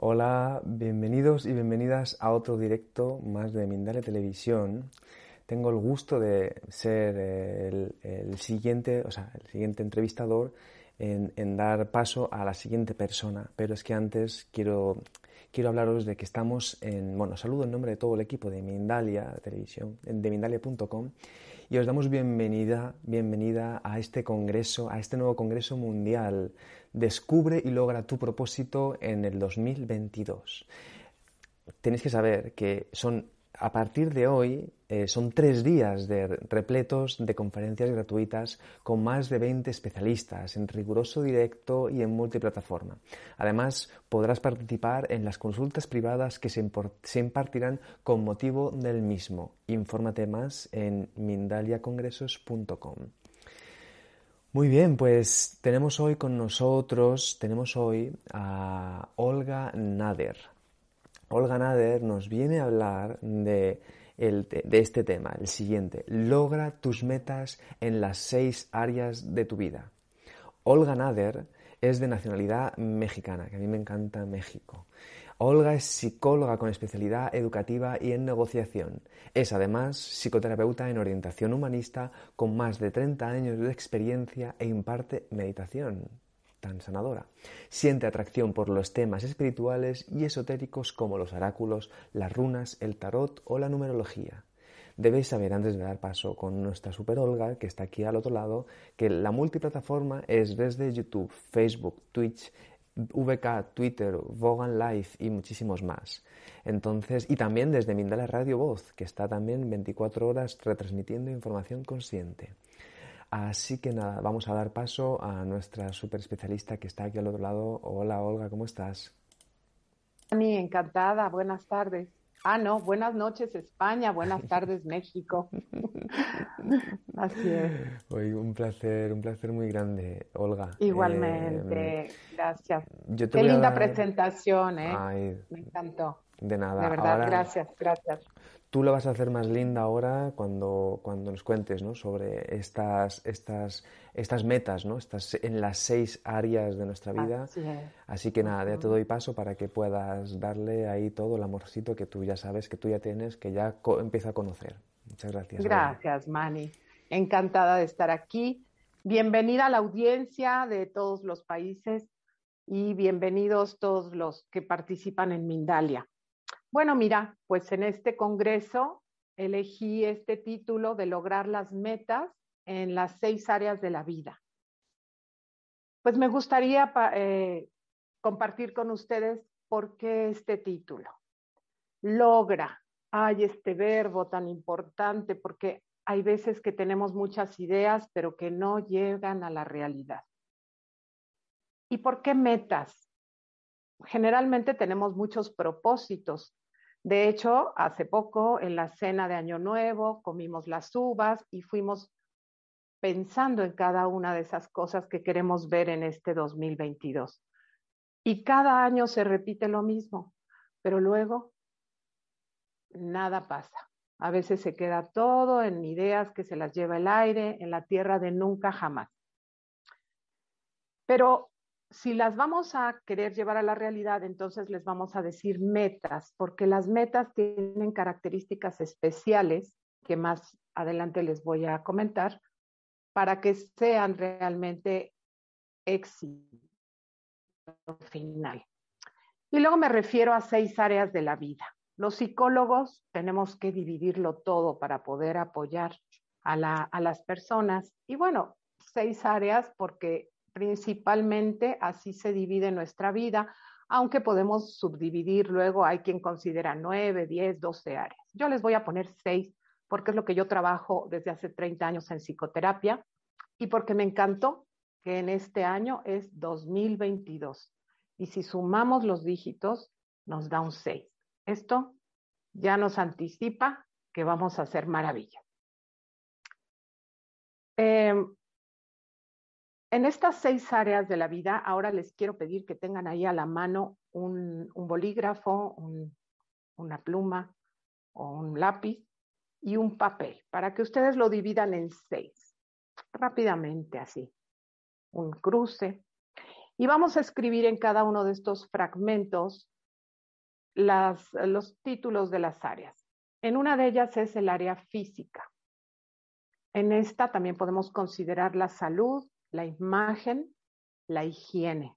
Hola, bienvenidos y bienvenidas a otro directo más de Mindalia Televisión. Tengo el gusto de ser el, siguiente, o sea, el siguiente entrevistador en, dar paso a la siguiente persona. Pero es que antes quiero, quiero hablaros de que estamos en, bueno, saludo en nombre de todo el equipo de Mindalia Televisión, de Mindalia.com y os damos bienvenida, bienvenida a este congreso, a este nuevo congreso mundial Descubre y logra tu propósito en el 2022. Tenéis que saber que son a partir de hoy eh, son tres días repletos de conferencias gratuitas con más de 20 especialistas en riguroso directo y en multiplataforma. Además, podrás participar en las consultas privadas que se, se impartirán con motivo del mismo. Infórmate más en mindaliacongresos.com. Muy bien, pues tenemos hoy con nosotros, tenemos hoy a Olga Nader. Olga Nader nos viene a hablar de, de este tema, el siguiente, logra tus metas en las seis áreas de tu vida. Olga Nader es de nacionalidad mexicana, que a mí me encanta México. Olga es psicóloga con especialidad educativa y en negociación. Es además psicoterapeuta en orientación humanista con más de 30 años de experiencia e imparte meditación tan sanadora. Siente atracción por los temas espirituales y esotéricos como los oráculos, las runas, el tarot o la numerología. Debéis saber antes de dar paso con nuestra super Olga, que está aquí al otro lado, que la multiplataforma es desde YouTube, Facebook, Twitch, VK, Twitter, Vogan Live y muchísimos más. Entonces, y también desde Mindala Radio Voz, que está también 24 horas retransmitiendo información consciente. Así que nada, vamos a dar paso a nuestra super especialista que está aquí al otro lado. Hola Olga, ¿cómo estás? Ani, encantada, buenas tardes. Ah, no, buenas noches España, buenas tardes México. Así es. Hoy un placer, un placer muy grande, Olga. Igualmente, eh, gracias. Qué linda presentación, ¿eh? Me encantó. De nada. De verdad, gracias, gracias. Tú lo vas a hacer más linda ahora cuando, cuando nos cuentes ¿no? sobre estas, estas, estas metas, ¿no? Estas, en las seis áreas de nuestra vida. Así, que nada, ya te doy paso para que puedas darle ahí todo el amorcito que tú ya sabes, que tú ya tienes, que ya empieza a conocer. Muchas gracias. Gracias, Mani. Encantada de estar aquí. Bienvenida a la audiencia de todos los países y bienvenidos todos los que participan en Mindalia. Bueno, mira, pues en este congreso elegí este título de lograr las metas en las seis áreas de la vida. Pues me gustaría eh, compartir con ustedes por qué este título. Logra. Hay este verbo tan importante porque hay veces que tenemos muchas ideas, pero que no llegan a la realidad. ¿Y por qué metas? Generalmente tenemos muchos propósitos. De hecho, hace poco en la cena de Año Nuevo comimos las uvas y fuimos pensando en cada una de esas cosas que queremos ver en este 2022. Y cada año se repite lo mismo. pero luego nada pasa. A veces se queda todo en ideas que se las lleva el aire, en la tierra de nunca jamás. Pero si las vamos a querer llevar a la realidad, entonces les vamos a decir metas, porque las metas tienen características especiales que más adelante les voy a comentar para que sean realmente éxito final. Y luego me refiero a seis áreas de la vida. Los psicólogos tenemos que dividirlo todo para poder apoyar a, las personas. Y bueno, seis áreas porque principalmente así se divide nuestra vida, aunque podemos subdividir luego, hay quien considera nueve, diez, doce áreas. Yo les voy a poner seis porque es lo que yo trabajo desde hace 30 años en psicoterapia y porque me encantó que en este año es 2022. Y si sumamos los dígitos, nos da un 6. Esto ya nos anticipa que vamos a hacer maravilla. Em, en estas seis áreas de la vida, ahora les quiero pedir que tengan ahí a la mano un, bolígrafo, una pluma o un lápiz y un papel para que ustedes lo dividan en seis, rápidamente así, un cruce. Y vamos a escribir en cada uno de estos fragmentos los títulos de las áreas. En una de ellas es el área física. En esta también podemos considerar la salud, la imagen, la higiene.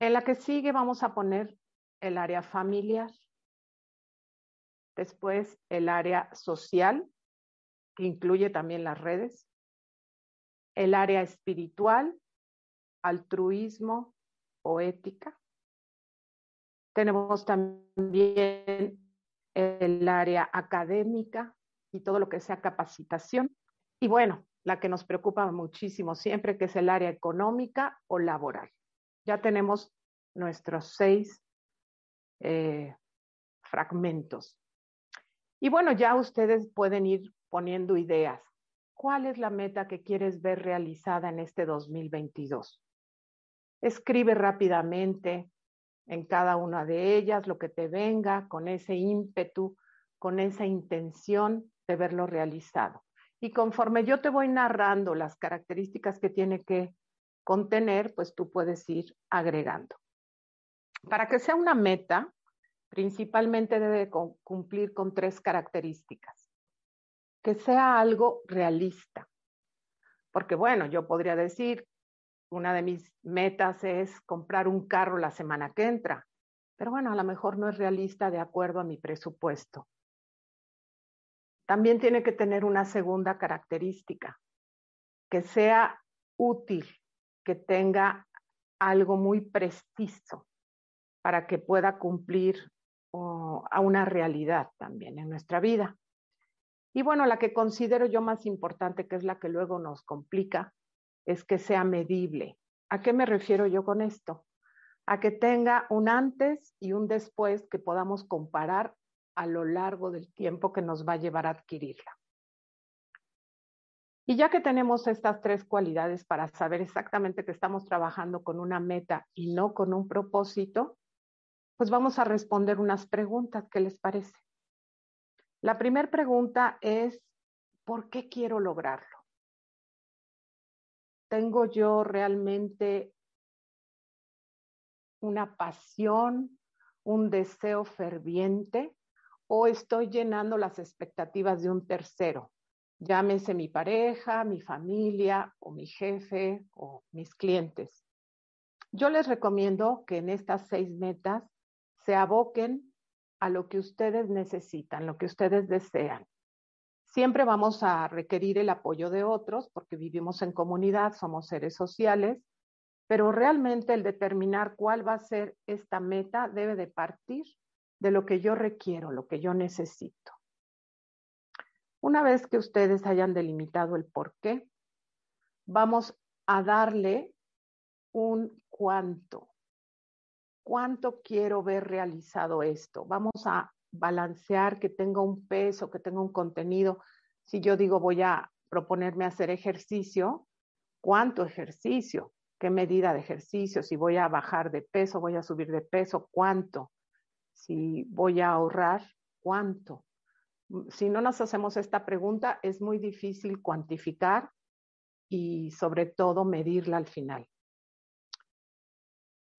En la que sigue vamos a poner el área familiar. Después el área social, que incluye también las redes. El área espiritual, altruismo o ética. Tenemos también el área académica y todo lo que sea capacitación. Y bueno, la que nos preocupa muchísimo siempre, que es el área económica o laboral. Ya tenemos nuestros seis eh, fragmentos. Y bueno, ya ustedes pueden ir poniendo ideas. ¿Cuál es la meta que quieres ver realizada en este 2022? Escribe rápidamente en cada una de ellas lo que te venga con ese ímpetu, con esa intención de verlo realizado. Y conforme yo te voy narrando las características que tiene que contener, pues tú puedes ir agregando. Para que sea una meta, principalmente debe cumplir con tres características. Que sea algo realista. Porque bueno, yo podría decir, una de mis metas es comprar un carro la semana que entra, pero bueno, a lo mejor no es realista de acuerdo a mi presupuesto. También tiene que tener una segunda característica, que sea útil, que tenga algo muy preciso para que pueda cumplir a una realidad también en nuestra vida. Y bueno, la que considero yo más importante, que es la que luego nos complica, es que sea medible. ¿A qué me refiero yo con esto? A que tenga un antes y un después que podamos comparar a lo largo del tiempo que nos va a llevar a adquirirla. Y ya que tenemos estas tres cualidades para saber exactamente que estamos trabajando con una meta y no con un propósito, pues vamos a responder unas preguntas. ¿Qué les parece? La primera pregunta es, ¿por qué quiero lograrlo? ¿Tengo yo realmente una pasión, un deseo ferviente o estoy llenando las expectativas de un tercero, llámese mi pareja, mi familia o mi jefe o mis clientes. Yo les recomiendo que en estas seis metas se aboquen a lo que ustedes necesitan, lo que ustedes desean. Siempre vamos a requerir el apoyo de otros porque vivimos en comunidad, somos seres sociales, pero realmente el determinar cuál va a ser esta meta debe de partir de lo que yo requiero, lo que yo necesito. Una vez que ustedes hayan delimitado el por qué, vamos a darle un cuánto. ¿Cuánto quiero ver realizado esto? Vamos a balancear que tenga un peso, que tenga un contenido. Si yo digo voy a proponerme hacer ejercicio, ¿cuánto ejercicio? ¿Qué medida de ejercicio? Si voy a bajar de peso, voy a subir de peso, ¿cuánto? Si voy a ahorrar, ¿cuánto? Si no nos hacemos esta pregunta, es muy difícil cuantificar y sobre todo medirla al final.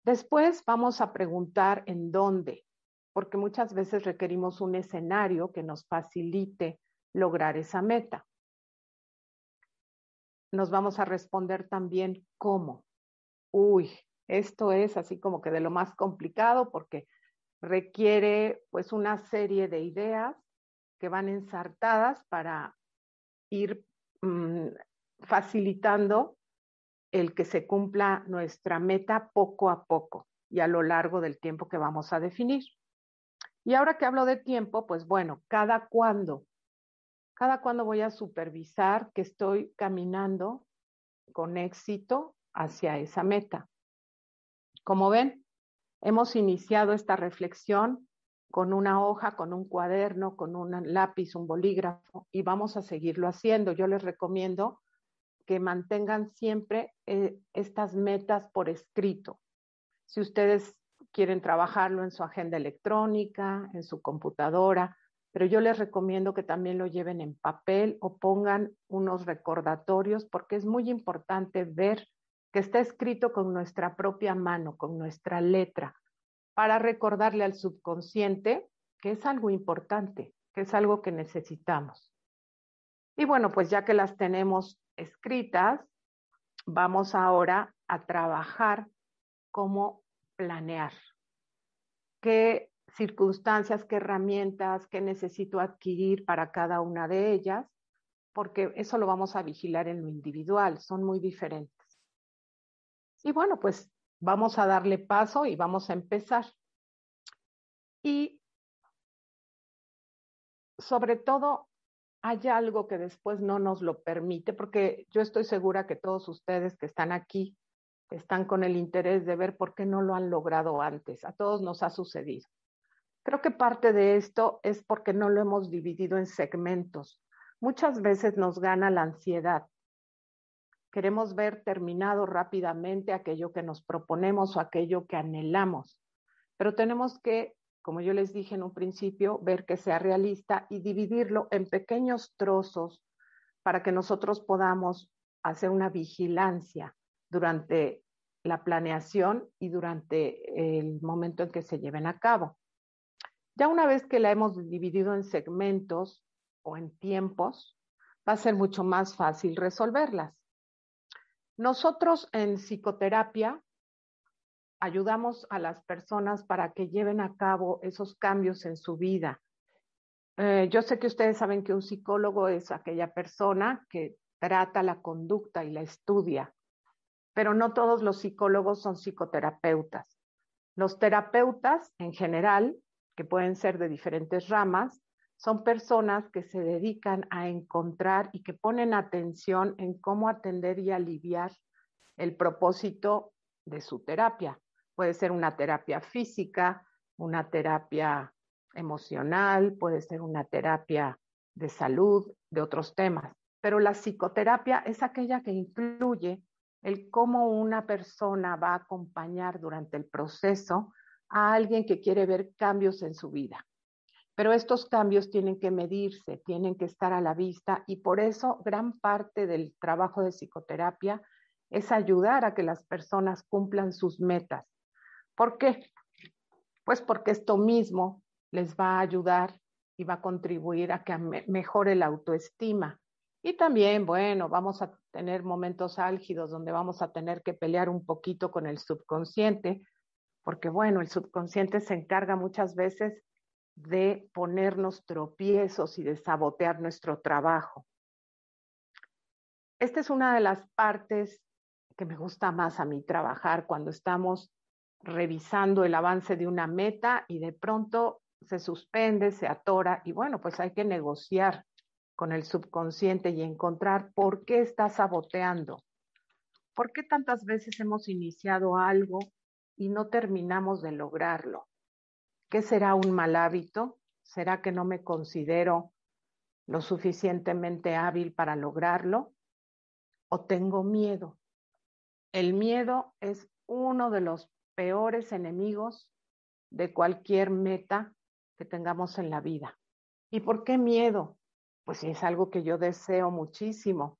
Después vamos a preguntar en dónde, porque muchas veces requerimos un escenario que nos facilite lograr esa meta. Nos vamos a responder también cómo. Uy, esto es así como que de lo más complicado porque requiere pues una serie de ideas que van ensartadas para ir mm, facilitando el que se cumpla nuestra meta poco a poco y a lo largo del tiempo que vamos a definir. Y ahora que hablo de tiempo, pues bueno, cada cuándo, cada cuándo voy a supervisar que estoy caminando con éxito hacia esa meta. Como ven, hemos iniciado esta reflexión con una hoja, con un cuaderno, con un lápiz, un bolígrafo y vamos a seguirlo haciendo. Yo les recomiendo que mantengan siempre eh, estas metas por escrito. Si ustedes quieren trabajarlo en su agenda electrónica, en su computadora, pero yo les recomiendo que también lo lleven en papel o pongan unos recordatorios porque es muy importante ver que está escrito con nuestra propia mano, con nuestra letra, para recordarle al subconsciente que es algo importante, que es algo que necesitamos. Y bueno, pues ya que las tenemos escritas, vamos ahora a trabajar cómo planear. ¿Qué circunstancias, qué herramientas, qué necesito adquirir para cada una de ellas? Porque eso lo vamos a vigilar en lo individual, son muy diferentes. Y bueno, pues vamos a darle paso y vamos a empezar. Y sobre todo hay algo que después no nos lo permite, porque yo estoy segura que todos ustedes que están aquí están con el interés de ver por qué no lo han logrado antes. A todos nos ha sucedido. Creo que parte de esto es porque no lo hemos dividido en segmentos. Muchas veces nos gana la ansiedad. Queremos ver terminado rápidamente aquello que nos proponemos o aquello que anhelamos, pero tenemos que como yo les dije en un principio, ver que sea realista y dividirlo en pequeños trozos para que nosotros podamos hacer una vigilancia durante la planeación y durante el momento en que se lleven a cabo. Ya una vez que la hemos dividido en segmentos o en tiempos, va a ser mucho más fácil resolverlas. Nosotros en psicoterapia ayudamos a las personas para que lleven a cabo esos cambios en su vida. Eh, yo sé que ustedes saben que un psicólogo es aquella persona que trata la conducta y la estudia, pero no todos los psicólogos son psicoterapeutas. Los terapeutas en general, que pueden ser de diferentes ramas, son personas que se dedican a encontrar y que ponen atención en cómo atender y aliviar el propósito de su terapia. Puede ser una terapia física, una terapia emocional, puede ser una terapia de salud, de otros temas. Pero la psicoterapia es aquella que incluye el cómo una persona va a acompañar durante el proceso a alguien que quiere ver cambios en su vida. Pero estos cambios tienen que medirse, tienen que estar a la vista y por eso gran parte del trabajo de psicoterapia es ayudar a que las personas cumplan sus metas, ¿Por qué? Pues porque esto mismo les va a ayudar y va a contribuir a que mejore la autoestima. Y también, bueno, vamos a tener momentos álgidos donde vamos a tener que pelear un poquito con el subconsciente, porque bueno, el subconsciente se encarga muchas veces de ponernos tropiezos y de sabotear nuestro trabajo. Esta es una de las partes que me gusta más a mí trabajar cuando estamos revisando el avance de una meta y de pronto se suspende, se atora y bueno, pues hay que negociar con el subconsciente y encontrar por qué está saboteando. ¿Por qué tantas veces hemos iniciado algo y no terminamos de lograrlo? ¿Qué será un mal hábito? ¿Será que no me considero lo suficientemente hábil para lograrlo? ¿O tengo miedo? El miedo es uno de los peores enemigos de cualquier meta que tengamos en la vida. ¿Y por qué miedo? Pues es algo que yo deseo muchísimo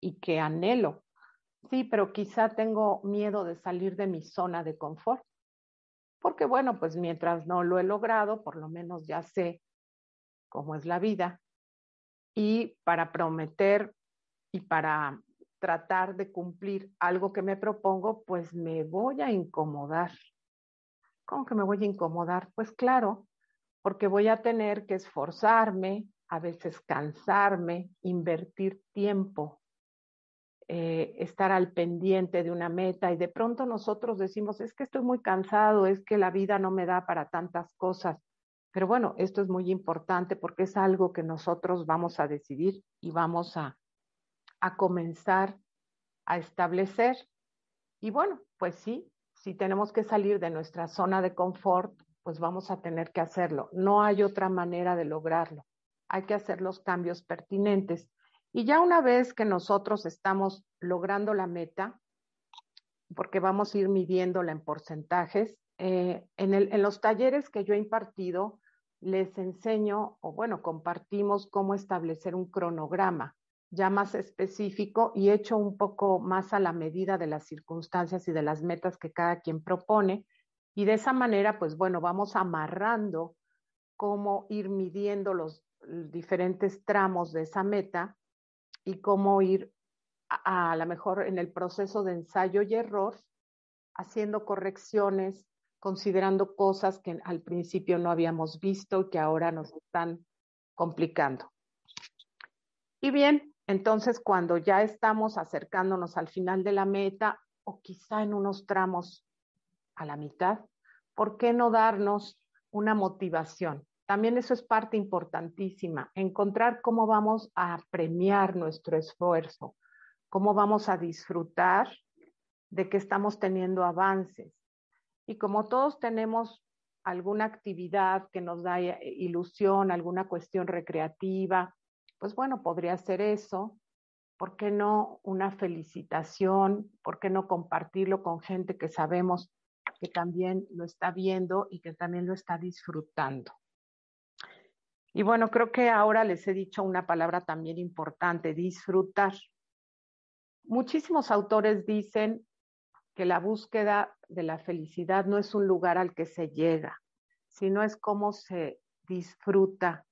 y que anhelo. Sí, pero quizá tengo miedo de salir de mi zona de confort. Porque bueno, pues mientras no lo he logrado, por lo menos ya sé cómo es la vida. Y para prometer y para tratar de cumplir algo que me propongo, pues me voy a incomodar. ¿Cómo que me voy a incomodar? Pues claro, porque voy a tener que esforzarme, a veces cansarme, invertir tiempo, eh, estar al pendiente de una meta y de pronto nosotros decimos, es que estoy muy cansado, es que la vida no me da para tantas cosas. Pero bueno, esto es muy importante porque es algo que nosotros vamos a decidir y vamos a, a comenzar a establecer. Y bueno, pues sí, si tenemos que salir de nuestra zona de confort, pues vamos a tener que hacerlo. No hay otra manera de lograrlo. Hay que hacer los cambios pertinentes. Y ya una vez que nosotros estamos logrando la meta, porque vamos a ir midiéndola en porcentajes, eh, en, en los talleres que yo he impartido, les enseño, o bueno, compartimos cómo establecer un cronograma ya más específico y hecho un poco más a la medida de las circunstancias y de las metas que cada quien propone. Y de esa manera, pues bueno, vamos amarrando cómo ir midiendo los diferentes tramos de esa meta y cómo ir a, a lo mejor en el proceso de ensayo y error, haciendo correcciones, considerando cosas que al principio no habíamos visto y que ahora nos están complicando. Y bien, entonces, cuando ya estamos acercándonos al final de la meta o quizá en unos tramos a la mitad, ¿por qué no darnos una motivación? También eso es parte importantísima, encontrar cómo vamos a premiar nuestro esfuerzo, cómo vamos a disfrutar de que estamos teniendo avances. Y como todos tenemos alguna actividad que nos da ilusión, alguna cuestión recreativa, pues bueno, podría ser eso. ¿Por qué no una felicitación? ¿Por qué no compartirlo con gente que sabemos que también lo está viendo y que también lo está disfrutando? Y bueno, creo que ahora les he dicho una palabra también importante, disfrutar. Muchísimos autores dicen que la búsqueda de la felicidad no es un lugar al que se llega, sino es cómo se disfruta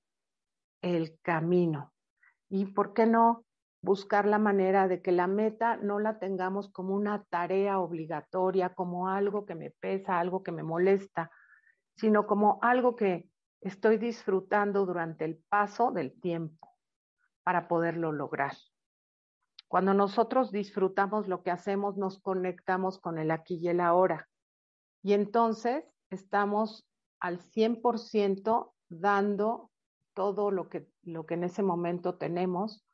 el camino. Y por qué no buscar la manera de que la meta no la tengamos como una tarea obligatoria, como algo que me pesa, algo que me molesta, sino como algo que estoy disfrutando durante el paso del tiempo para poderlo lograr. Cuando nosotros disfrutamos lo que hacemos, nos conectamos con el aquí y el ahora. Y entonces estamos al 100% dando todo lo que, lo que en ese momento tenemos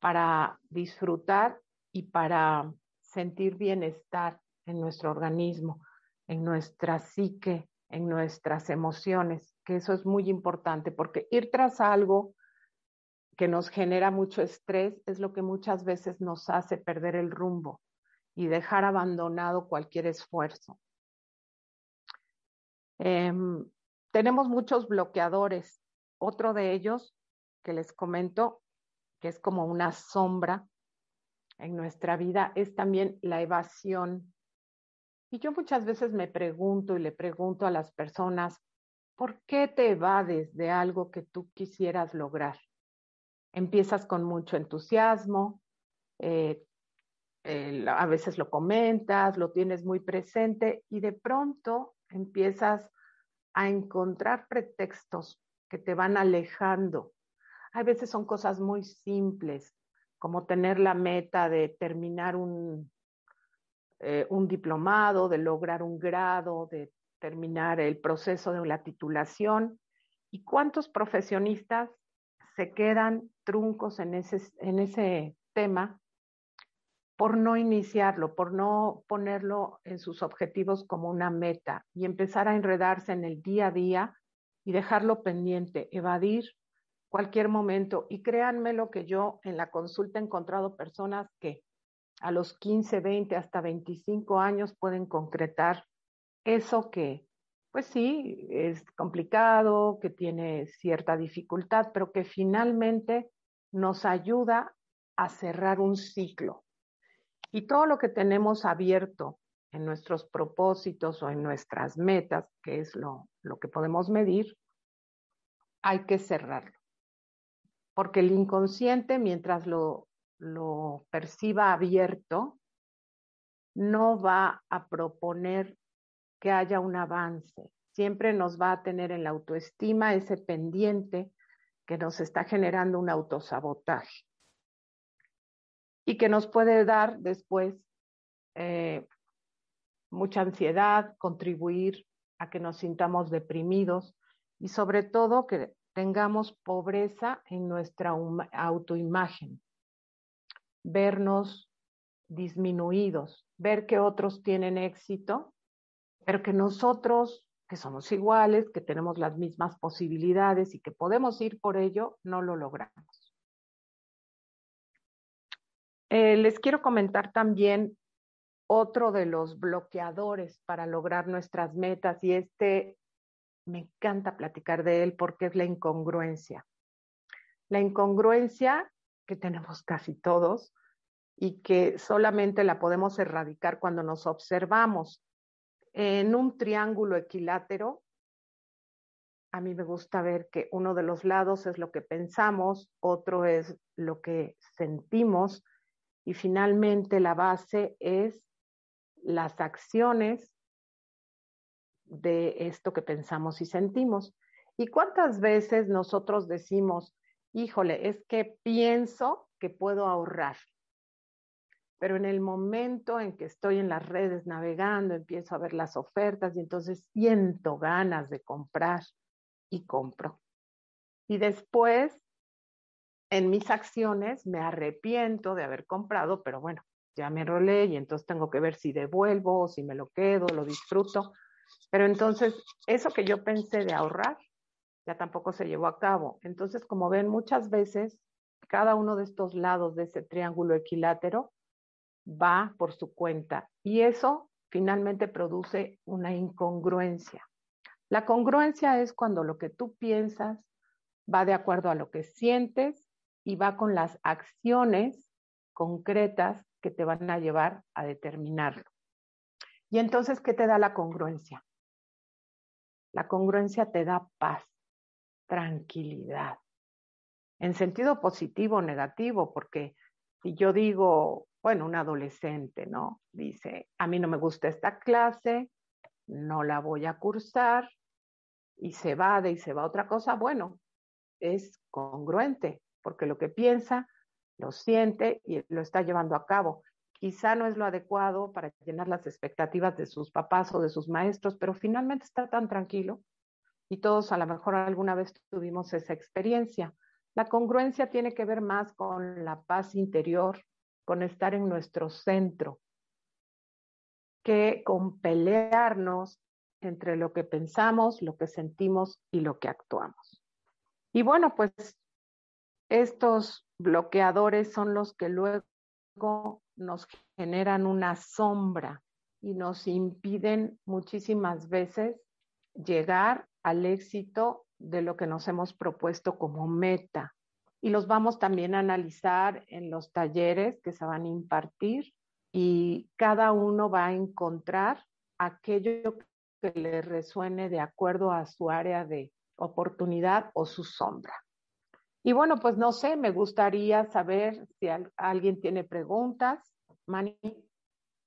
para disfrutar y para sentir bienestar en nuestro organismo, en nuestra psique, en nuestras emociones, que eso es muy importante, porque ir tras algo que nos genera mucho estrés es lo que muchas veces nos hace perder el rumbo y dejar abandonado cualquier esfuerzo. Eh, tenemos muchos bloqueadores otro de ellos que les comento, que es como una sombra en nuestra vida, es también la evasión. Y yo muchas veces me pregunto y le pregunto a las personas, ¿por qué te evades de algo que tú quisieras lograr? Empiezas con mucho entusiasmo, eh, a veces lo comentas, lo tienes muy presente y de pronto empiezas a encontrar pretextos que te van alejando. Hay veces son cosas muy simples, como tener la meta de terminar un, eh, un diplomado, de lograr un grado, de terminar el proceso de la titulación. ¿Y cuántos profesionistas se quedan truncos en ese, en ese tema por no iniciarlo, por no ponerlo en sus objetivos como una meta y empezar a enredarse en el día a día y dejarlo pendiente, evadir cualquier momento. Y créanme lo que yo en la consulta he encontrado personas que a los 15, 20, hasta 25 años pueden concretar eso que pues sí, es complicado, que tiene cierta dificultad, pero que finalmente nos ayuda a cerrar un ciclo. Y todo lo que tenemos abierto en nuestros propósitos o en nuestras metas, que es lo, lo que podemos medir, hay que cerrarlo. Porque el inconsciente, mientras lo, lo perciba abierto, no va a proponer que haya un avance. Siempre nos va a tener en la autoestima ese pendiente que nos está generando un autosabotaje y que nos puede dar después eh, mucha ansiedad, contribuir a que nos sintamos deprimidos y sobre todo que tengamos pobreza en nuestra autoimagen, vernos disminuidos, ver que otros tienen éxito, pero que nosotros, que somos iguales, que tenemos las mismas posibilidades y que podemos ir por ello, no lo logramos. Eh, les quiero comentar también otro de los bloqueadores para lograr nuestras metas y este me encanta platicar de él porque es la incongruencia. La incongruencia que tenemos casi todos y que solamente la podemos erradicar cuando nos observamos en un triángulo equilátero. A mí me gusta ver que uno de los lados es lo que pensamos, otro es lo que sentimos y finalmente la base es las acciones de esto que pensamos y sentimos. ¿Y cuántas veces nosotros decimos, híjole, es que pienso que puedo ahorrar? Pero en el momento en que estoy en las redes navegando, empiezo a ver las ofertas y entonces siento ganas de comprar y compro. Y después, en mis acciones, me arrepiento de haber comprado, pero bueno, ya me enrolé y entonces tengo que ver si devuelvo si me lo quedo, lo disfruto. Pero entonces, eso que yo pensé de ahorrar, ya tampoco se llevó a cabo. Entonces, como ven, muchas veces cada uno de estos lados de ese triángulo equilátero va por su cuenta y eso finalmente produce una incongruencia. La congruencia es cuando lo que tú piensas va de acuerdo a lo que sientes y va con las acciones concretas que te van a llevar a determinarlo. Y entonces, ¿qué te da la congruencia? La congruencia te da paz, tranquilidad, en sentido positivo o negativo, porque si yo digo, bueno, un adolescente, ¿no? Dice, a mí no me gusta esta clase, no la voy a cursar, y se va de y se va a otra cosa, bueno, es congruente, porque lo que piensa lo siente y lo está llevando a cabo. Quizá no es lo adecuado para llenar las expectativas de sus papás o de sus maestros, pero finalmente está tan tranquilo y todos a lo mejor alguna vez tuvimos esa experiencia. La congruencia tiene que ver más con la paz interior, con estar en nuestro centro, que con pelearnos entre lo que pensamos, lo que sentimos y lo que actuamos. Y bueno, pues estos bloqueadores son los que luego nos generan una sombra y nos impiden muchísimas veces llegar al éxito de lo que nos hemos propuesto como meta. Y los vamos también a analizar en los talleres que se van a impartir y cada uno va a encontrar aquello que le resuene de acuerdo a su área de oportunidad o su sombra. Y bueno, pues no sé, me gustaría saber si alguien tiene preguntas. Mani.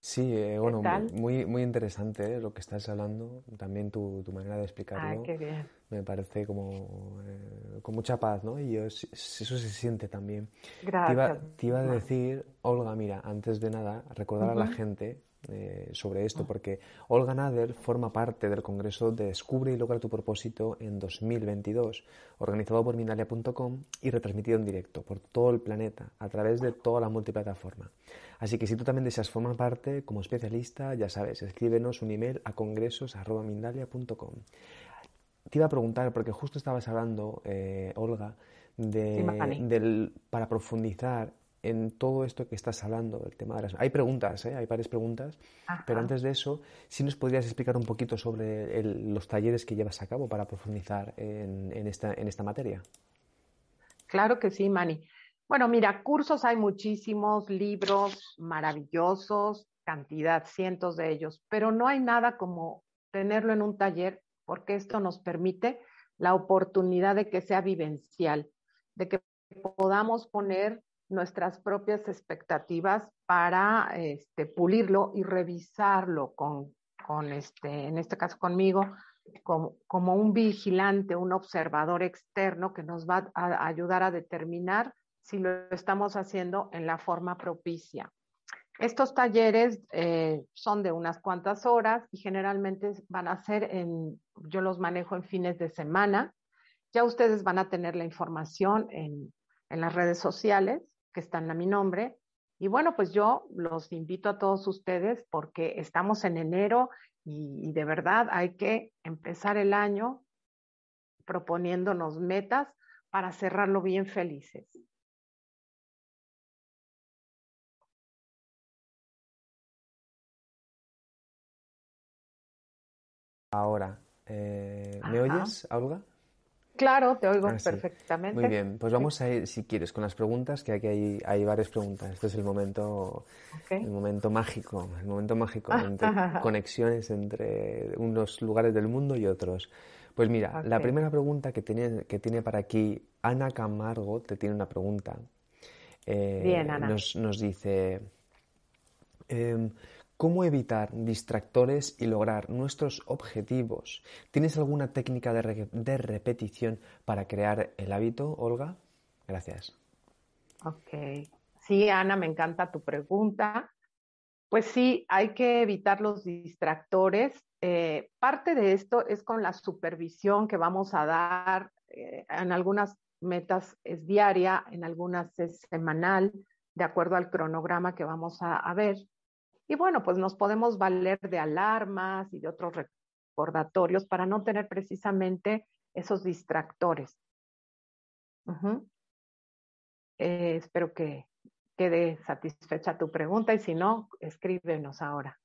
Sí, eh, bueno, muy, muy interesante eh, lo que estás hablando, también tu, tu manera de explicarlo. Ay, qué bien. Me parece como eh, con mucha paz, ¿no? Y eso se siente también. Gracias. Te iba, a decir, Olga, mira, antes de nada, recordar a la gente eh, sobre esto, porque Olga Nader forma parte del Congreso de Descubre y Logra tu propósito en 2022, organizado por Mindalia.com y retransmitido en directo por todo el planeta a través de toda la multiplataforma. Así que si tú también deseas formar parte como especialista, ya sabes, escríbenos un email a congresos.mindalia.com. Te iba a preguntar, porque justo estabas hablando, eh, Olga, de, del, para profundizar en todo esto que estás hablando, el tema de las... Hay preguntas, ¿eh? hay varias preguntas, pero antes de eso, si nos podrías explicar un poquito sobre los talleres que llevas a cabo para profundizar en, esta, en esta materia. Claro que sí, Mani. Bueno, mira, cursos hay muchísimos, libros maravillosos, cantidad, cientos de ellos, pero no hay nada como tenerlo en un taller porque esto nos permite la oportunidad de que sea vivencial, de que podamos poner nuestras propias expectativas para este, pulirlo y revisarlo con, con este, en este caso conmigo, como, como, un vigilante, un observador externo que nos va a ayudar a determinar si lo estamos haciendo en la forma propicia. Estos talleres eh, son de unas cuantas horas y generalmente van a ser en, yo los manejo en fines de semana. Ya ustedes van a tener la información en, las redes sociales que están a mi nombre. Y bueno, pues yo los invito a todos ustedes porque estamos en enero y de verdad hay que empezar el año proponiéndonos metas para cerrarlo bien felices. Ahora, eh, ¿me oyes, Olga? Claro, te oigo ah, perfectamente. Muy bien, pues vamos a ir, si quieres, con las preguntas, que aquí hay, hay varias preguntas. Este es el momento, el momento mágico, el momento mágico, entre conexiones entre unos lugares del mundo y otros. Pues mira, la primera pregunta que tiene, que tiene para aquí Ana Camargo, te tiene una pregunta. Eh, bien, Ana. Nos, nos dice, em, ¿Cómo evitar distractores y lograr nuestros objetivos? ¿Tienes alguna técnica de, repetición para crear el hábito, Olga? Gracias. Ok. Sí, Ana, me encanta tu pregunta. Pues sí, hay que evitar los distractores. Eh, parte de esto es con la supervisión que vamos a dar. Eh, en algunas metas es diaria, en algunas es semanal, de acuerdo al cronograma que vamos a ver. Y bueno, pues nos podemos valer de alarmas y de otros recordatorios para no tener precisamente esos distractores. Eh, espero que quede satisfecha tu pregunta y si no, escríbenos ahora.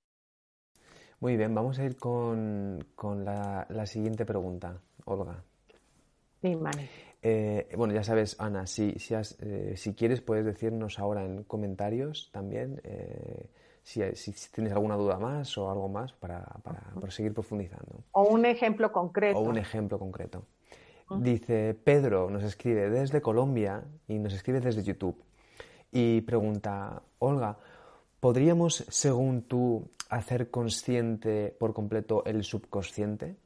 Muy bien, vamos a ir con, la, siguiente pregunta, Olga. Sí, Mani. Eh, bueno, ya sabes, Ana, si, si, eh, si, quieres puedes decirnos ahora en comentarios también si, tienes alguna duda más o algo más para, para, seguir profundizando. O un ejemplo concreto. O un ejemplo concreto. Dice Pedro, nos escribe desde Colombia y nos escribe desde YouTube y pregunta, Olga, ¿podríamos, según tú, hacer consciente por completo el subconsciente?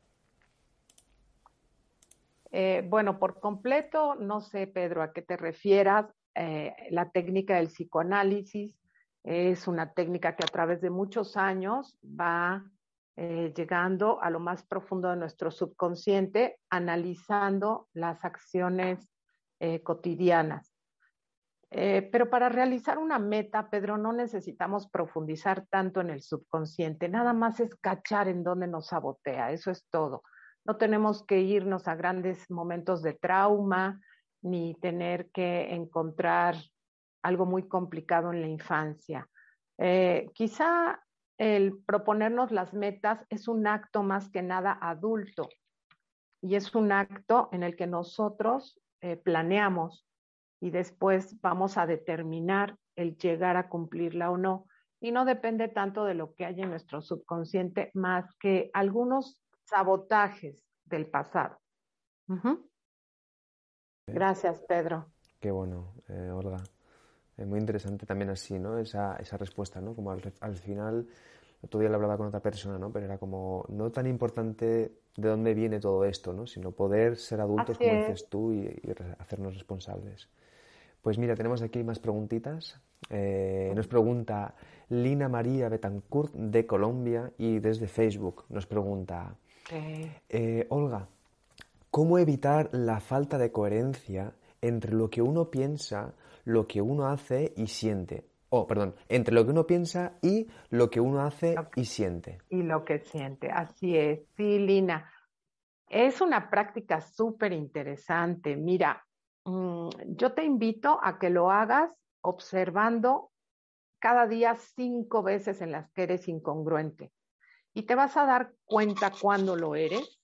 Eh, bueno, por completo, no sé, Pedro, a qué te refieras. Eh, la técnica del psicoanálisis es una técnica que a través de muchos años va eh, llegando a lo más profundo de nuestro subconsciente, analizando las acciones eh, cotidianas. Eh, pero para realizar una meta, Pedro, no necesitamos profundizar tanto en el subconsciente, nada más es cachar en dónde nos sabotea, eso es todo. No tenemos que irnos a grandes momentos de trauma, ni tener que encontrar algo muy complicado en la infancia. Eh, quizá el proponernos las metas es un acto más que nada adulto y es un acto en el que nosotros eh, planeamos y después vamos a determinar el llegar a cumplirla o no. Y no depende tanto de lo que hay en nuestro subconsciente más que algunos sabotajes del pasado. Gracias, Pedro. Qué bueno, eh, Olga. Es muy interesante también así, ¿no? Esa, esa respuesta, ¿no? Como al, al final, otro día le hablaba con otra persona, ¿no? Pero era como, no tan importante de dónde viene todo esto, ¿no? Sino poder ser adultos, como dices tú, y, hacernos responsables. Pues mira, tenemos aquí más preguntitas. Eh, nos pregunta Lina María Betancourt de Colombia y desde Facebook nos pregunta, eh, Olga, ¿cómo evitar la falta de coherencia entre lo que uno piensa lo que uno hace y siente. Oh, perdón, entre lo que uno piensa y lo que uno hace y siente. Y lo que siente, así es. Sí, Lina. Es una práctica súper interesante. Mira, mm, yo te invito a que lo hagas observando cada día cinco veces en las que eres incongruente. Y te vas a dar cuenta cuando lo eres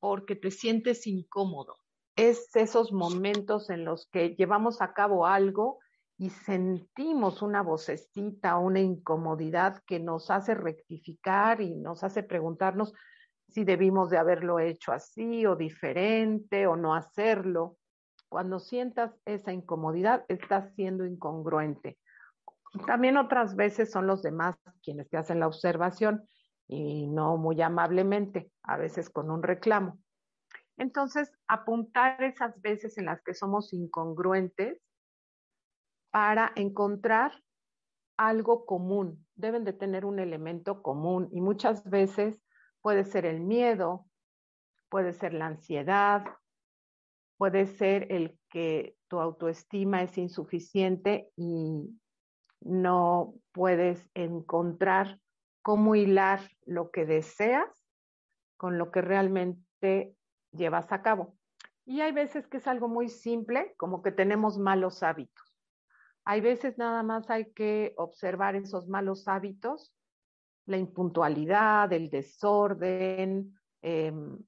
porque te sientes incómodo. Es esos momentos en los que llevamos a cabo algo y sentimos una vocecita, una incomodidad que nos hace rectificar y nos hace preguntarnos si debimos de haberlo hecho así o diferente o no hacerlo. Cuando sientas esa incomodidad, estás siendo incongruente. También otras veces son los demás quienes te hacen la observación y no muy amablemente, a veces con un reclamo. Entonces, apuntar esas veces en las que somos incongruentes para encontrar algo común. Deben de tener un elemento común y muchas veces puede ser el miedo, puede ser la ansiedad, puede ser el que tu autoestima es insuficiente y no puedes encontrar cómo hilar lo que deseas con lo que realmente llevas a cabo. Y hay veces que es algo muy simple, como que tenemos malos hábitos. Hay veces nada más hay que observar esos malos hábitos, la impuntualidad, el desorden, em,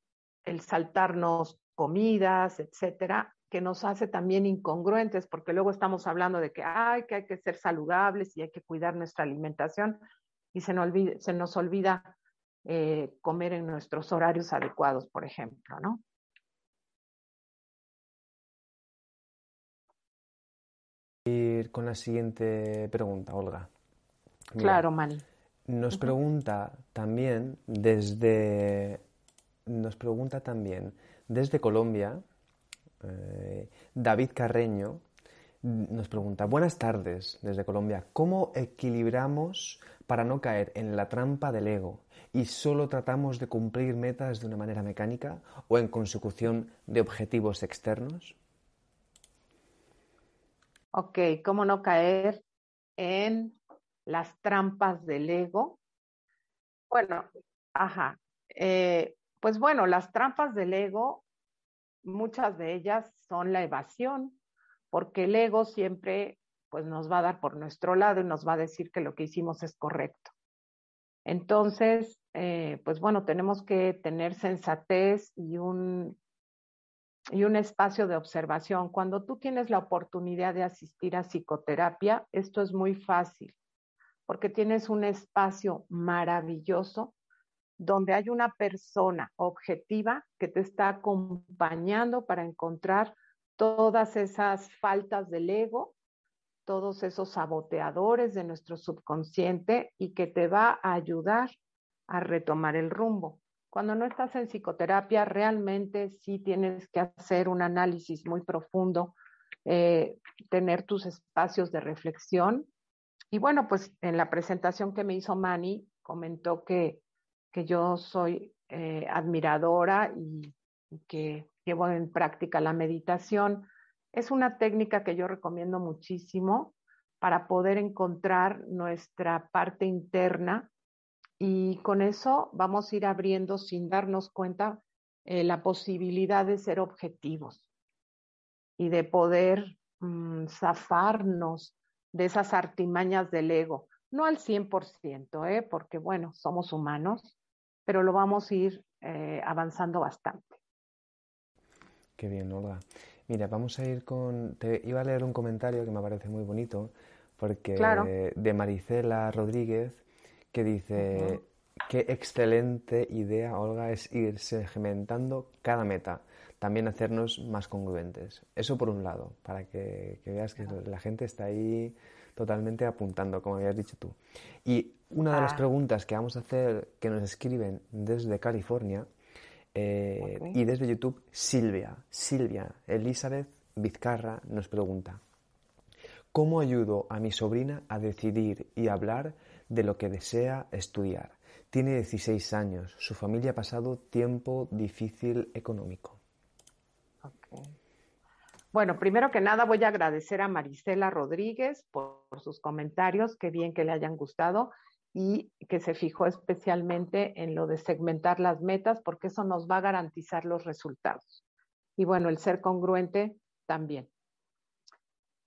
el saltarnos comidas, etcétera, que nos hace también incongruentes, porque luego estamos hablando de que, hay que hay que ser saludables y hay que cuidar nuestra alimentación y se nos olvida eh, comer en nuestros horarios adecuados, por ejemplo, ¿no? Ir con la siguiente pregunta, Olga. claro, Mani. Nos pregunta también desde nos pregunta también desde Colombia eh, David Carreño nos pregunta buenas tardes desde Colombia cómo equilibramos para no caer en la trampa del ego y solo tratamos de cumplir metas de una manera mecánica o en consecución de objetivos externos Ok, ¿cómo no caer en las trampas del ego? Bueno, ajá. Eh, pues bueno, las trampas del ego, muchas de ellas son la evasión, porque el ego siempre pues nos va a dar por nuestro lado y nos va a decir que lo que hicimos es correcto. Entonces, eh, pues bueno, tenemos que tener sensatez y un y un espacio de observación. Cuando tú tienes la oportunidad de asistir a psicoterapia, esto es muy fácil, porque tienes un espacio maravilloso donde hay una persona objetiva que te está acompañando para encontrar todas esas faltas del ego, todos esos saboteadores de nuestro subconsciente y que te va a ayudar a retomar el rumbo. Cuando no estás en psicoterapia, realmente sí tienes que hacer un análisis muy profundo, eh, tener tus espacios de reflexión. Y bueno, pues en la presentación que me hizo Manny, comentó que, que yo soy eh, admiradora y que llevo en práctica la meditación. Es una técnica que yo recomiendo muchísimo para poder encontrar nuestra parte interna y con eso vamos a ir abriendo sin darnos cuenta eh, la posibilidad de ser objetivos y de poder mm, zafarnos de esas artimañas del ego. No al 100%, ¿eh? porque bueno, somos humanos, pero lo vamos a ir eh, avanzando bastante. Qué bien, Olga. Mira, vamos a ir con... Te iba a leer un comentario que me parece muy bonito, porque de Maricela Rodríguez, que dice, qué excelente idea, Olga, es ir segmentando cada meta, también hacernos más congruentes. Eso por un lado, para que, veas que la gente está ahí totalmente apuntando, como habías dicho tú. Y una de las ah. preguntas que vamos a hacer, que nos escriben desde California eh, y desde YouTube, Silvia, Silvia Elizabeth Vizcarra nos pregunta, ¿cómo ayudo a mi sobrina a decidir y hablar de lo que desea estudiar. Tiene 16 años. Su familia ha pasado tiempo difícil económico. Bueno, primero que nada voy a agradecer a Marisela Rodríguez por, sus comentarios, qué bien que le hayan gustado y que se fijó especialmente en lo de segmentar las metas porque eso nos va a garantizar los resultados. Y bueno, el ser congruente también.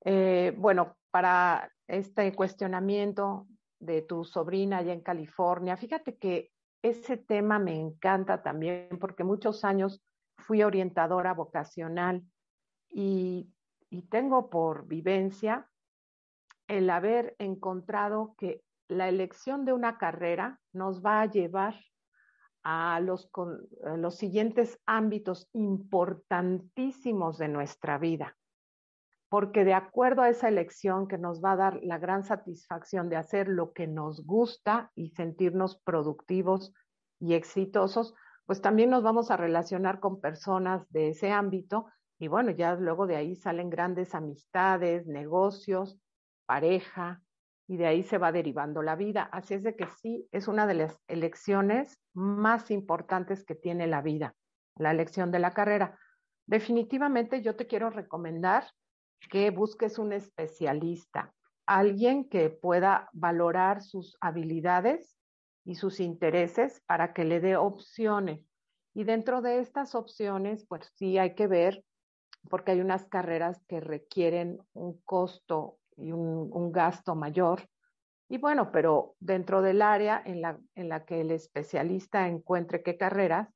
Eh, bueno, para este cuestionamiento de tu sobrina allá en California, fíjate que ese tema me encanta también porque muchos años fui orientadora vocacional y, y tengo por vivencia el haber encontrado que la elección de una carrera nos va a llevar a los, a los siguientes ámbitos importantísimos de nuestra vida. Porque de acuerdo a esa elección que nos va a dar la gran satisfacción de hacer lo que nos gusta y sentirnos productivos y exitosos, pues también nos vamos a relacionar con personas de ese ámbito y bueno, ya luego de ahí salen grandes amistades, negocios, pareja y de ahí se va derivando la vida. Así es de que sí, es una de las elecciones más importantes que tiene la vida, la elección de la carrera. Definitivamente yo te quiero recomendar que busques un especialista, alguien que pueda valorar sus habilidades y sus intereses para que le dé opciones. Y dentro de estas opciones, pues sí hay que ver, porque hay unas carreras que requieren un costo y un, gasto mayor. Y bueno, pero dentro del área en la, en la que el especialista encuentre qué carreras,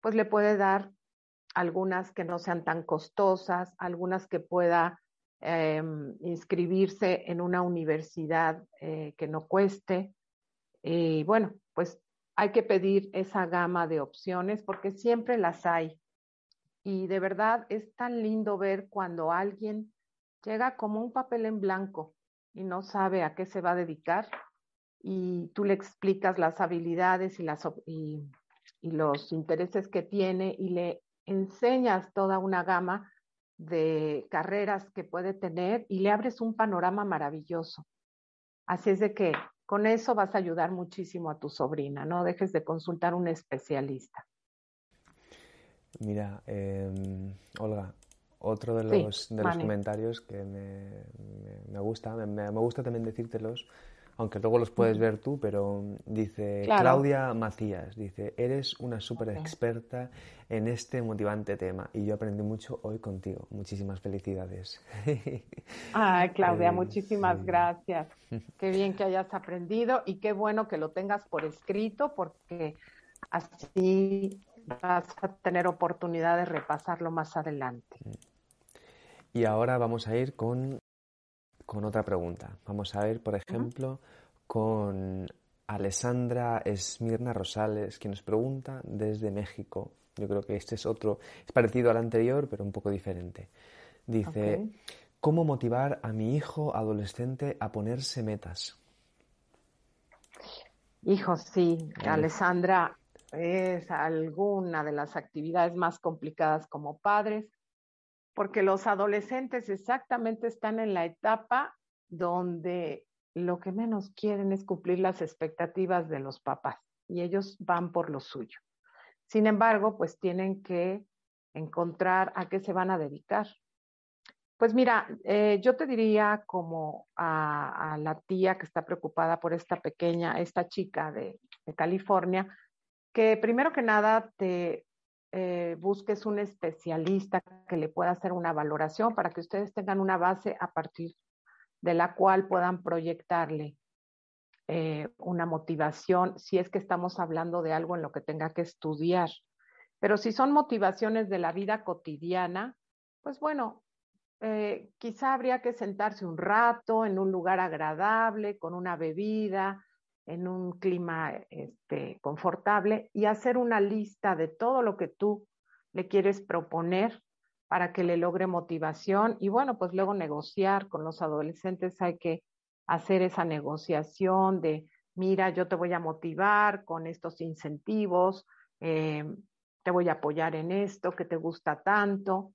pues le puede dar algunas que no sean tan costosas, algunas que pueda eh, inscribirse en una universidad eh, que no cueste. Y bueno, pues hay que pedir esa gama de opciones porque siempre las hay. Y de verdad es tan lindo ver cuando alguien llega como un papel en blanco y no sabe a qué se va a dedicar y tú le explicas las habilidades y, las, y, los intereses que tiene y le enseñas toda una gama de carreras que puede tener y le abres un panorama maravilloso. Así es de que con eso vas a ayudar muchísimo a tu sobrina, no dejes de consultar un especialista. Mira, em, Olga, otro de los, de los comentarios que me, me, gusta, me, me, gusta también decírtelos, aunque luego los puedes ver tú, pero dice Claudia Macías, dice, eres una súper experta en este motivante tema y yo aprendí mucho hoy contigo. Muchísimas felicidades. Ay, Claudia, eh, muchísimas gracias. Qué bien que hayas aprendido y qué bueno que lo tengas por escrito porque así vas a tener oportunidad de repasarlo más adelante. Y ahora vamos a ir con con otra pregunta. Vamos a ver, por ejemplo, con Alessandra Esmirna Rosales, que nos pregunta desde México. Yo creo que este es otro, es parecido al anterior, pero un poco diferente. Dice, ¿cómo motivar a mi hijo adolescente a ponerse metas? Hijo, sí, Alessandra, es alguna de las actividades más complicadas como padres porque los adolescentes exactamente están en la etapa donde lo que menos quieren es cumplir las expectativas de los papás y ellos van por lo suyo. Sin embargo, pues tienen que encontrar a qué se van a dedicar. Pues mira, eh, yo te diría como a, a, la tía que está preocupada por esta pequeña, esta chica de, de California, que primero que nada te eh, busques un especialista que le pueda hacer una valoración para que ustedes tengan una base a partir de la cual puedan proyectarle eh, una motivación, si es que estamos hablando de algo en lo que tenga que estudiar. Pero si son motivaciones de la vida cotidiana, pues bueno, eh, quizá habría que sentarse un rato en un lugar agradable, con una bebida, en un clima este, confortable y hacer una lista de todo lo que tú le quieres proponer para que le logre motivación y bueno, pues luego negociar con los adolescentes hay que hacer esa negociación de, mira, yo te voy a motivar con estos incentivos, eh, te voy a apoyar en esto que te gusta tanto,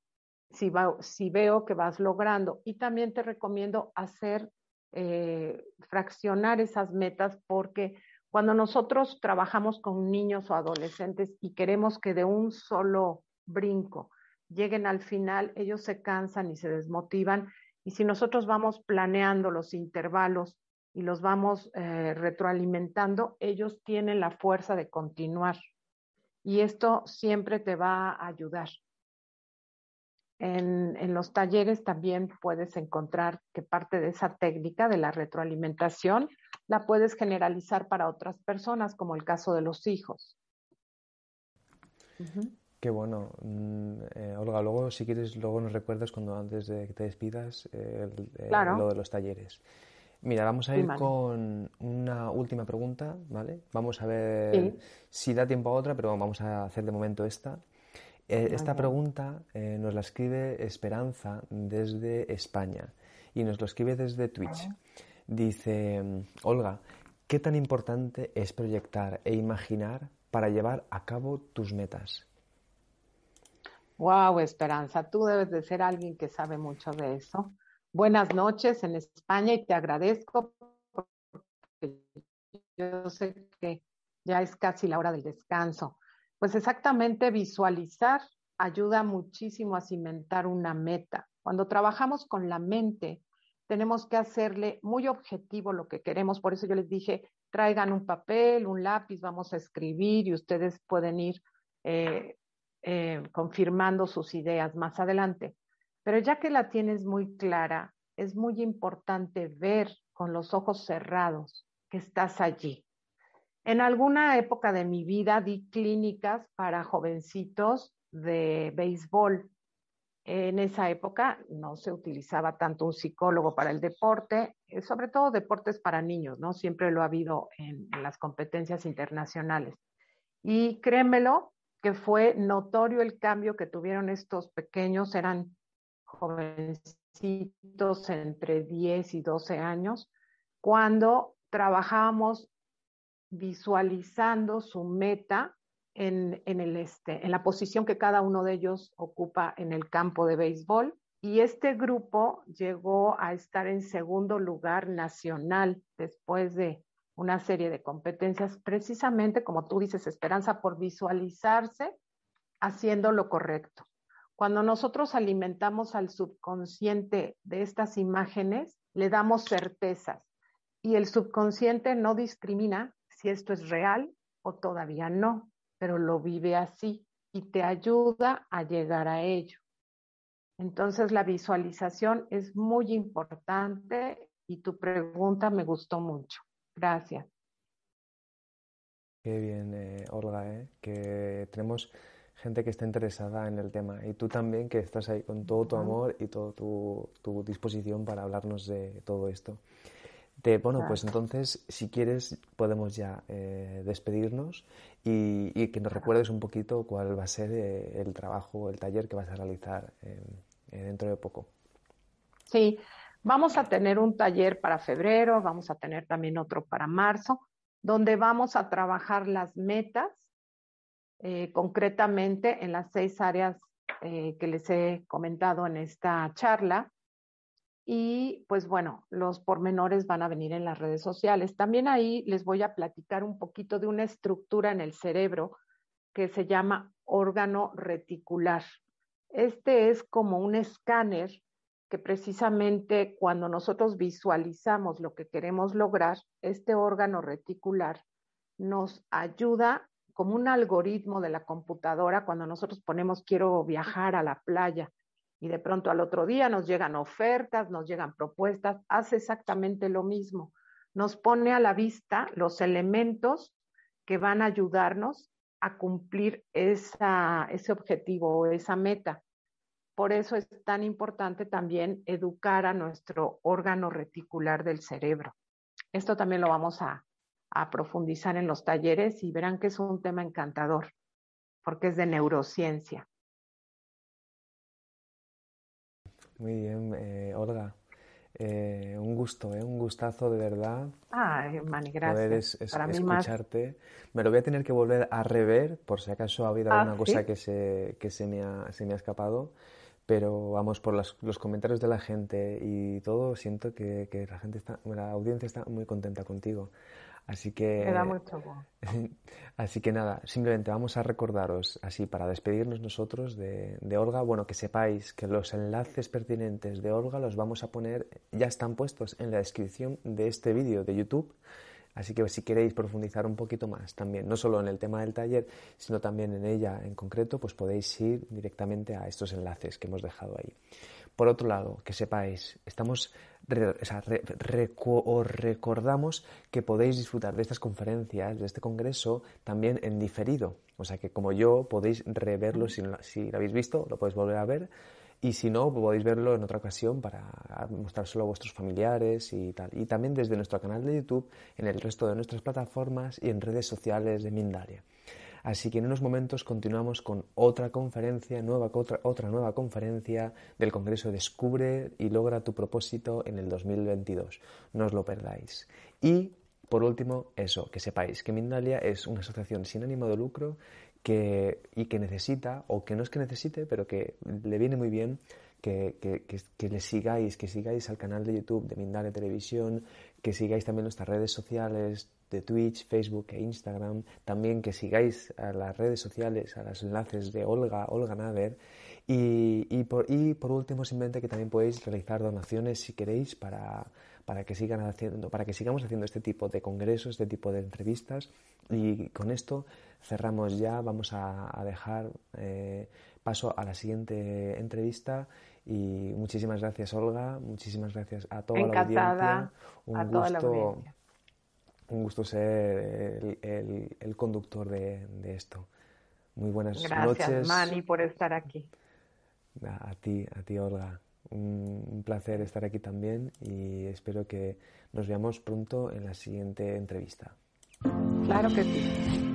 si, va, si veo que vas logrando. Y también te recomiendo hacer eh, fraccionar esas metas porque cuando nosotros trabajamos con niños o adolescentes y queremos que de un solo brinco lleguen al final, ellos se cansan y se desmotivan. Y si nosotros vamos planeando los intervalos y los vamos eh, retroalimentando, ellos tienen la fuerza de continuar. Y esto siempre te va a ayudar. En, los talleres también puedes encontrar que parte de esa técnica de la retroalimentación la puedes generalizar para otras personas, como el caso de los hijos. Qué bueno. Mm, eh, Olga, luego si quieres, luego nos recuerdas cuando antes de que te despidas eh, lo de los talleres. Mira, vamos a ir con una última pregunta, ¿vale? Vamos a ver si da tiempo a otra, pero vamos a hacer de momento esta. Eh, esta pregunta eh, nos la escribe Esperanza desde España y nos lo escribe desde Twitch. Dice, Olga, ¿qué tan importante es proyectar e imaginar para llevar a cabo tus metas? Wow, Esperanza, tú debes de ser alguien que sabe mucho de eso. Buenas noches en España y te agradezco porque yo sé que ya es casi la hora del descanso. Pues exactamente visualizar ayuda muchísimo a cimentar una meta. Cuando trabajamos con la mente, tenemos que hacerle muy objetivo lo que queremos. Por eso yo les dije, traigan un papel, un lápiz, vamos a escribir y ustedes pueden ir eh, eh, confirmando sus ideas más adelante. Pero ya que la tienes muy clara, es muy importante ver con los ojos cerrados que estás allí. En alguna época de mi vida di clínicas para jovencitos de béisbol. En esa época no se utilizaba tanto un psicólogo para el deporte, eh, sobre todo deportes para niños, ¿no? Siempre lo ha habido en, las competencias internacionales. Y créemelo que fue notorio el cambio que tuvieron estos pequeños, eran jovencitos entre 10 y 12 años, cuando trabajábamos visualizando su meta en, el este, en la posición que cada uno de ellos ocupa en el campo de béisbol. Y este grupo llegó a estar en segundo lugar nacional después de una serie de competencias, precisamente como tú dices, Esperanza, por visualizarse haciendo lo correcto. Cuando nosotros alimentamos al subconsciente de estas imágenes, le damos certezas y el subconsciente no discrimina si esto es real o todavía no, pero lo vive así y te ayuda a llegar a ello. Entonces la visualización es muy importante y tu pregunta me gustó mucho. Gracias. Qué bien, eh, Olga, eh, que tenemos gente que está interesada en el tema y tú también que estás ahí con todo tu amor y toda tu disposición para hablarnos de todo esto bueno, pues entonces, si quieres, podemos ya eh, despedirnos y, que nos recuerdes un poquito cuál va a ser eh, el trabajo, el taller que vas a realizar eh, dentro de poco. Sí, vamos a tener un taller para febrero, vamos a tener también otro para marzo, donde vamos a trabajar las metas concretamente en las seis áreas que les he comentado en esta charla y pues bueno, los pormenores van a venir en las redes sociales. También ahí les voy a platicar un poquito de una estructura en el cerebro que se llama órgano reticular. Este es como un escáner que precisamente cuando nosotros visualizamos lo que queremos lograr, este órgano reticular nos ayuda como un algoritmo de la computadora cuando nosotros ponemos quiero viajar a la playa y de pronto al otro día nos llegan ofertas, nos llegan propuestas, hace exactamente lo mismo. Nos pone a la vista los elementos que van a ayudarnos a cumplir esa, ese objetivo o esa meta. Por eso es tan importante también educar a nuestro órgano reticular del cerebro. Esto también lo vamos a, a profundizar en los talleres y verán que es un tema encantador, porque es de neurociencia. Muy bien, eh, Olga. Eh, un gusto, ¿eh? un gustazo de verdad. Ay, Mani, gracias. Poder escucharte. Me lo voy a tener que volver a rever por si acaso ha habido alguna ah, cosa que, se, que se, me ha, se me ha escapado. Pero vamos, por los comentarios de la gente y todo, siento que, que la gente está, la audiencia está muy contenta contigo. Así que. Me da mucho Así que nada, simplemente vamos a recordaros, así para despedirnos nosotros de, Olga, bueno, que sepáis que los enlaces pertinentes de Olga los vamos a poner, ya están puestos en la descripción de este vídeo de YouTube. Así que si queréis profundizar un poquito más también, no solo en el tema del taller, sino también en ella en concreto, pues podéis ir directamente a estos enlaces que hemos dejado ahí. Por otro lado, que sepáis, estamos os recordamos que podéis disfrutar de estas conferencias, de este congreso, también en diferido. O sea que como yo podéis reverlo, si, si lo habéis visto, lo podéis volver a ver y si no, podéis verlo en otra ocasión para mostrárselo a vuestros familiares y tal. Y también desde nuestro canal de YouTube, en el resto de nuestras plataformas y en redes sociales de Mindalia. Así que en unos momentos continuamos con otra conferencia, nueva, otra, otra nueva conferencia del Congreso Descubre y logra tu propósito en el 2022. No os lo perdáis. Y por último, eso, que sepáis que Mindalia es una asociación sin ánimo de lucro que, y que necesita, o que no es que necesite, pero que le viene muy bien que, que, le sigáis, que sigáis al canal de YouTube de Mindalia Televisión, que sigáis también nuestras redes sociales de Twitch, Facebook e Instagram, también que sigáis a las redes sociales, a los enlaces de Olga, Olga Nader, y, y, por, y por último simplemente que también podéis realizar donaciones si queréis para, para que sigan haciendo, para que sigamos haciendo este tipo de congresos, este tipo de entrevistas, y con esto cerramos ya, vamos a, dejar eh, paso a la siguiente entrevista. Y muchísimas gracias Olga, muchísimas gracias a toda la audiencia. Un a gusto, toda la audiencia. Un gusto ser el, conductor de, esto. Muy buenas gracias, noches. Gracias, Mani, por estar aquí. A, ti, a ti, Olga. un placer estar aquí también y espero que nos veamos pronto en la siguiente entrevista. Claro que sí.